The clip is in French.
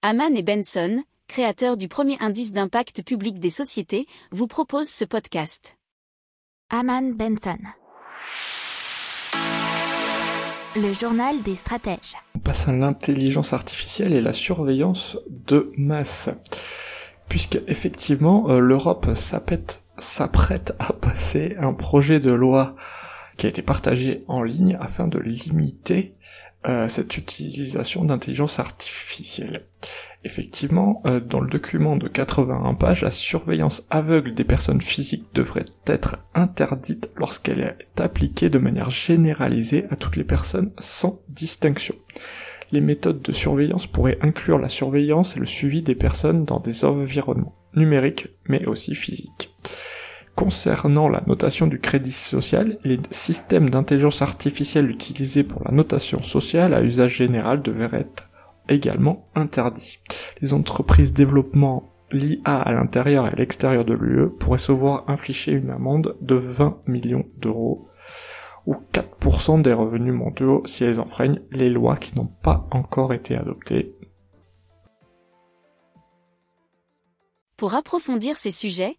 Haman et Benson, créateurs du premier indice d'impact public des sociétés, vous proposent ce podcast. Haman Benson. Le journal des stratèges. On passe à l'intelligence artificielle et la surveillance de masse. Puisque effectivement, euh, l'Europe s'apprête à passer un projet de loi qui a été partagé en ligne afin de limiter euh, cette utilisation d'intelligence artificielle. Effectivement, euh, dans le document de 81 pages, la surveillance aveugle des personnes physiques devrait être interdite lorsqu'elle est appliquée de manière généralisée à toutes les personnes sans distinction. Les méthodes de surveillance pourraient inclure la surveillance et le suivi des personnes dans des environnements numériques mais aussi physiques. Concernant la notation du crédit social, les systèmes d'intelligence artificielle utilisés pour la notation sociale à usage général devraient être également interdits. Les entreprises développement l'IA à l'intérieur et à l'extérieur de l'UE pourraient se voir infliger une amende de 20 millions d'euros ou 4% des revenus mondiaux si elles enfreignent les lois qui n'ont pas encore été adoptées. Pour approfondir ces sujets,